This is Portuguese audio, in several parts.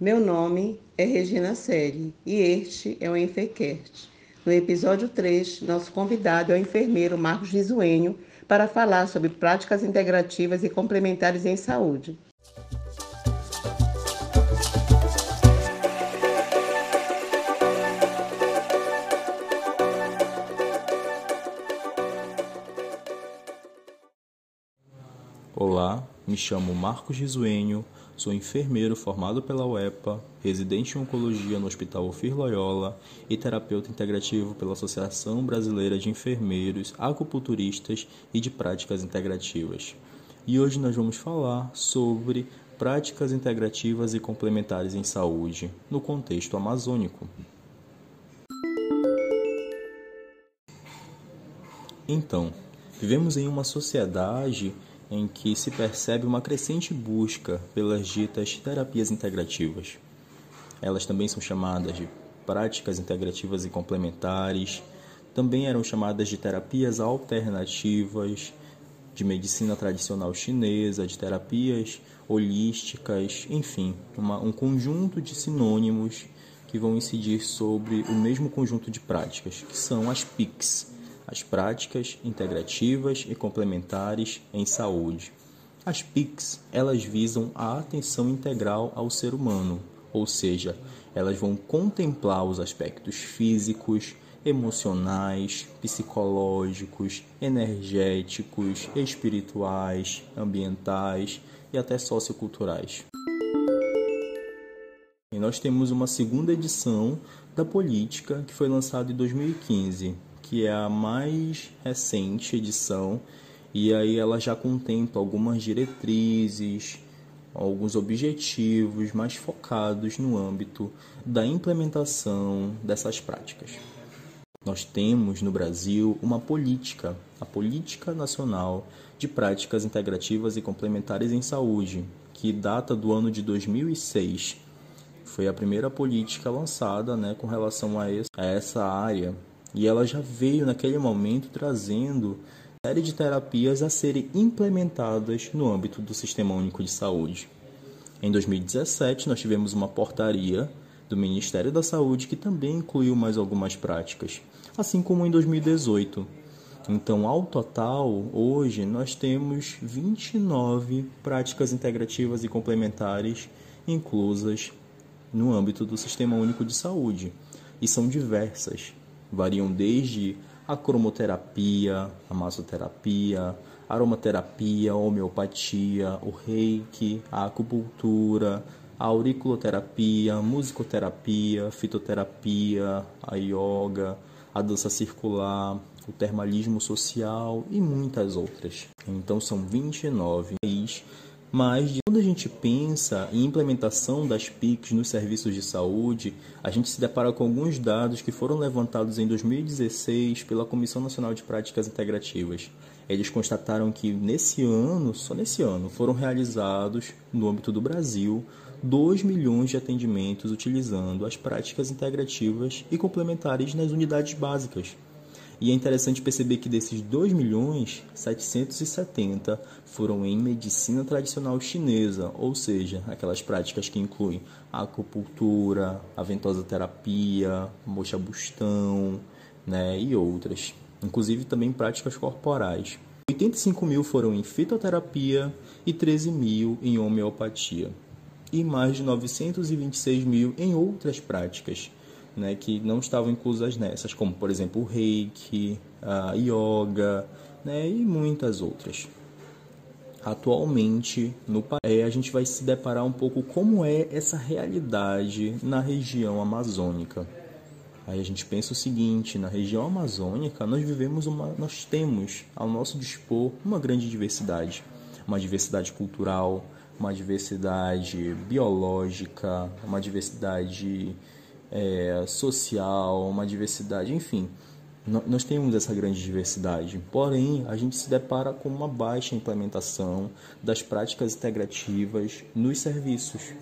Meu nome é Regina Seri e este é o Enfercast. No episódio 3, nosso convidado é o enfermeiro Marcos Risuenho para falar sobre práticas integrativas e complementares em saúde. Olá, me chamo Marcos Risuenho, sou enfermeiro formado pela UEPA, residente em oncologia no Hospital Ofir Loyola e terapeuta integrativo pela Associação Brasileira de Enfermeiros, Acupunturistas e de Práticas Integrativas. E hoje nós vamos falar sobre práticas integrativas e complementares em saúde no contexto amazônico. Então, vivemos em uma sociedade em que se percebe uma crescente busca pelas ditas terapias integrativas. Elas também são chamadas de práticas integrativas e complementares, também eram chamadas de terapias alternativas, de medicina tradicional chinesa, de terapias holísticas, enfim, uma, um conjunto de sinônimos que vão incidir sobre o mesmo conjunto de práticas, que são as PICs, as práticas integrativas e complementares em saúde. As PICs, elas visam a atenção integral ao ser humano, ou seja, elas vão contemplar os aspectos físicos, emocionais, psicológicos, energéticos, espirituais, ambientais e até socioculturais. E nós temos uma segunda edição da Política que foi lançada em 2015, que é a mais recente edição, e aí ela já contempla algumas diretrizes, alguns objetivos mais focados no âmbito da implementação dessas práticas. Nós temos no Brasil uma política, a Política Nacional de Práticas Integrativas e Complementares em Saúde, que data do ano de 2006. Foi a primeira política lançada né, com relação a essa área e ela já veio naquele momento trazendo série de terapias a serem implementadas no âmbito do Sistema Único de Saúde. Em 2017, nós tivemos uma portaria do Ministério da Saúde que também incluiu mais algumas práticas, assim como em 2018. Então, ao total, hoje nós temos 29 práticas integrativas e complementares inclusas no âmbito do Sistema Único de Saúde, e são diversas variam desde a cromoterapia, a massoterapia, aromaterapia, homeopatia, o reiki, a acupuntura, a auriculoterapia, musicoterapia, fitoterapia, a yoga, a dança circular, o termalismo social e muitas outras. Então são 29 países mas quando a gente pensa em implementação das PICs nos serviços de saúde, a gente se depara com alguns dados que foram levantados em 2016 pela Comissão Nacional de Práticas Integrativas. Eles constataram que nesse ano, só nesse ano, foram realizados, no âmbito do Brasil, 2 milhões de atendimentos utilizando as práticas integrativas e complementares nas unidades básicas. E é interessante perceber que desses 2 milhões, 770 foram em medicina tradicional chinesa, ou seja, aquelas práticas que incluem acupuntura, a terapia, mocha bustão, né, e outras. Inclusive também práticas corporais. 85 mil foram em fitoterapia e 13 mil em homeopatia. E mais de 926 mil em outras práticas, né, que não estavam inclusas nessas, como por exemplo o reiki, a yoga né, e muitas outras. Atualmente, no país, a gente vai se deparar um pouco como é essa realidade na região amazônica. Aí a gente pensa o seguinte, na região amazônica nós vivemos uma, nós temos ao nosso dispor uma grande diversidade, uma diversidade cultural, uma diversidade biológica, uma diversidade é, social, uma diversidade, enfim. Nós temos essa grande diversidade, porém a gente se depara com uma baixa implementação das práticas integrativas nos serviços.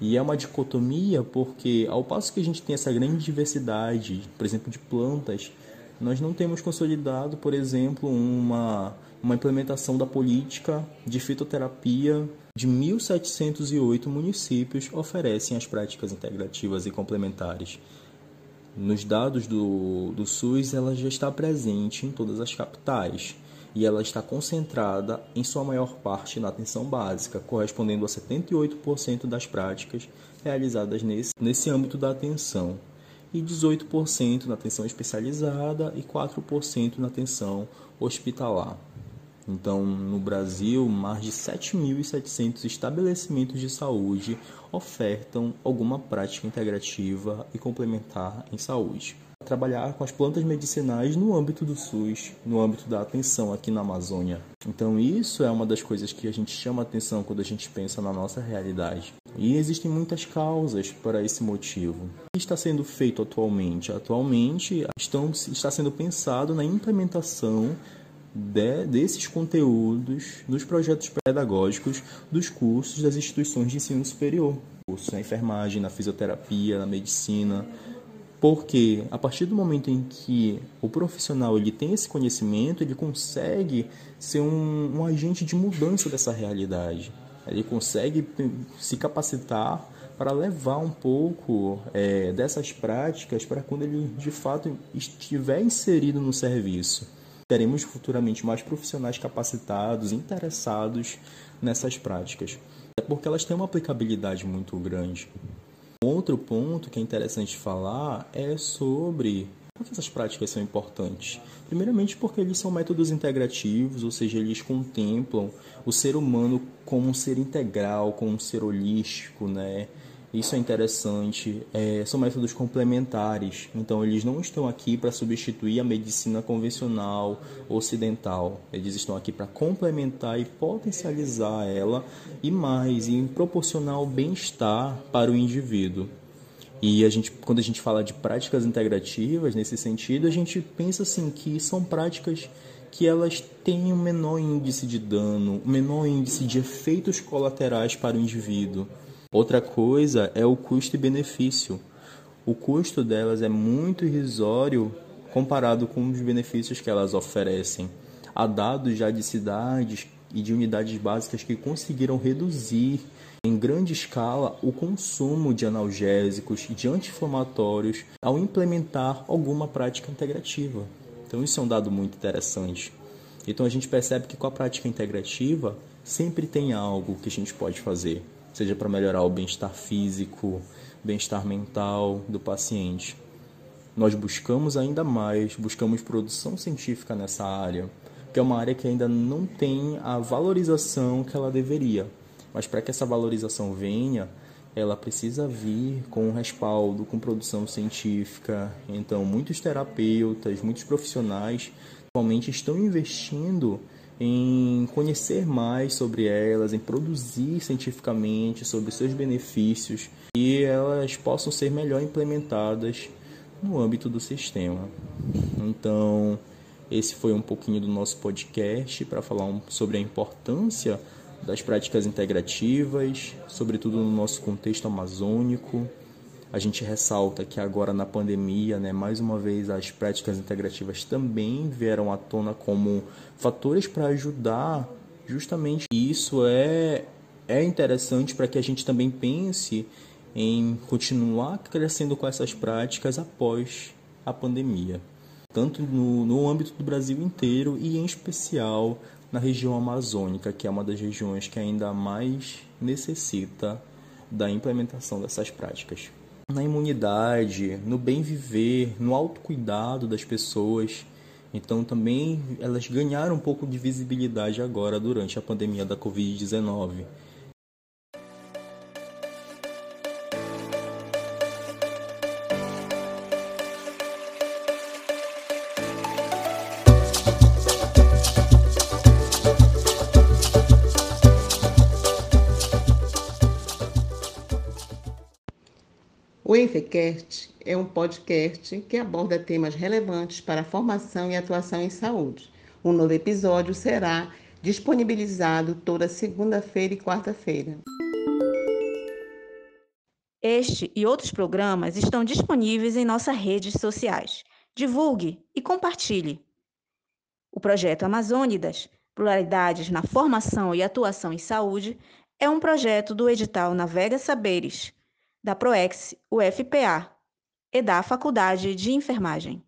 E é uma dicotomia porque, ao passo que a gente tem essa grande diversidade, por exemplo, de plantas, nós não temos consolidado, por exemplo, uma uma implementação da política de fitoterapia de 1.708 municípios oferecem as práticas integrativas e complementares. Nos dados do, do SUS, ela já está presente em todas as capitais e ela está concentrada em sua maior parte na atenção básica, correspondendo a 78% das práticas realizadas nesse, nesse âmbito da atenção, e 18% na atenção especializada e 4% na atenção hospitalar. Então, no Brasil, mais de 7.700 estabelecimentos de saúde ofertam alguma prática integrativa e complementar em saúde. Trabalhar com as plantas medicinais no âmbito do SUS, no âmbito da atenção aqui na Amazônia. Então, isso é uma das coisas que a gente chama atenção quando a gente pensa na nossa realidade. E existem muitas causas para esse motivo. O que está sendo feito atualmente? Atualmente estão, está sendo pensado na implementação de, desses conteúdos nos projetos pedagógicos dos cursos das instituições de ensino superior. Cursos na enfermagem, na fisioterapia, na medicina. Porque a partir do momento em que o profissional ele tem esse conhecimento, ele consegue ser um, um agente de mudança dessa realidade. Ele consegue se capacitar para levar um pouco é, dessas práticas para quando ele de fato estiver inserido no serviço teremos futuramente mais profissionais capacitados, interessados nessas práticas. É porque elas têm uma aplicabilidade muito grande. Outro ponto que é interessante falar é sobre por que essas práticas são importantes? Primeiramente, porque eles são métodos integrativos, ou seja, eles contemplam o ser humano como um ser integral, como um ser holístico, né? Isso é interessante. É, são métodos complementares, então eles não estão aqui para substituir a medicina convencional ocidental. Eles estão aqui para complementar e potencializar ela e mais, e proporcionar o bem-estar para o indivíduo. E a gente, quando a gente fala de práticas integrativas nesse sentido, a gente pensa assim que são práticas que elas têm um menor índice de dano, um menor índice de efeitos colaterais para o indivíduo. Outra coisa é o custo e benefício. O custo delas é muito irrisório comparado com os benefícios que elas oferecem. Há dados já de cidades e de unidades básicas que conseguiram reduzir em grande escala o consumo de analgésicos e de anti-inflamatórios ao implementar alguma prática integrativa. Então isso é um dado muito interessante. Então a gente percebe que com a prática integrativa sempre tem algo que a gente pode fazer seja para melhorar o bem-estar físico, bem-estar mental do paciente. Nós buscamos ainda mais, buscamos produção científica nessa área, que é uma área que ainda não tem a valorização que ela deveria. Mas para que essa valorização venha, ela precisa vir com respaldo, com produção científica. Então, muitos terapeutas, muitos profissionais atualmente estão investindo em conhecer mais sobre elas, em produzir cientificamente sobre seus benefícios e elas possam ser melhor implementadas no âmbito do sistema. Então, esse foi um pouquinho do nosso podcast para falar sobre a importância das práticas integrativas, sobretudo no nosso contexto amazônico. A gente ressalta que agora na pandemia, né, mais uma vez, as práticas integrativas também vieram à tona como fatores para ajudar justamente. Isso é é interessante para que a gente também pense em continuar crescendo com essas práticas após a pandemia, tanto no, no âmbito do Brasil inteiro e em especial na região amazônica, que é uma das regiões que ainda mais necessita da implementação dessas práticas na imunidade, no bem viver, no autocuidado das pessoas. Então também elas ganharam um pouco de visibilidade agora durante a pandemia da Covid-19. O Enfecast é um podcast que aborda temas relevantes para a formação e atuação em saúde. Um novo episódio será disponibilizado toda segunda-feira e quarta-feira. Este e outros programas estão disponíveis em nossas redes sociais. Divulgue e compartilhe. O projeto Amazônidas Pluralidades na Formação e Atuação em Saúde é um projeto do edital Navega Saberes, da PROEX UFPA e da Faculdade de Enfermagem.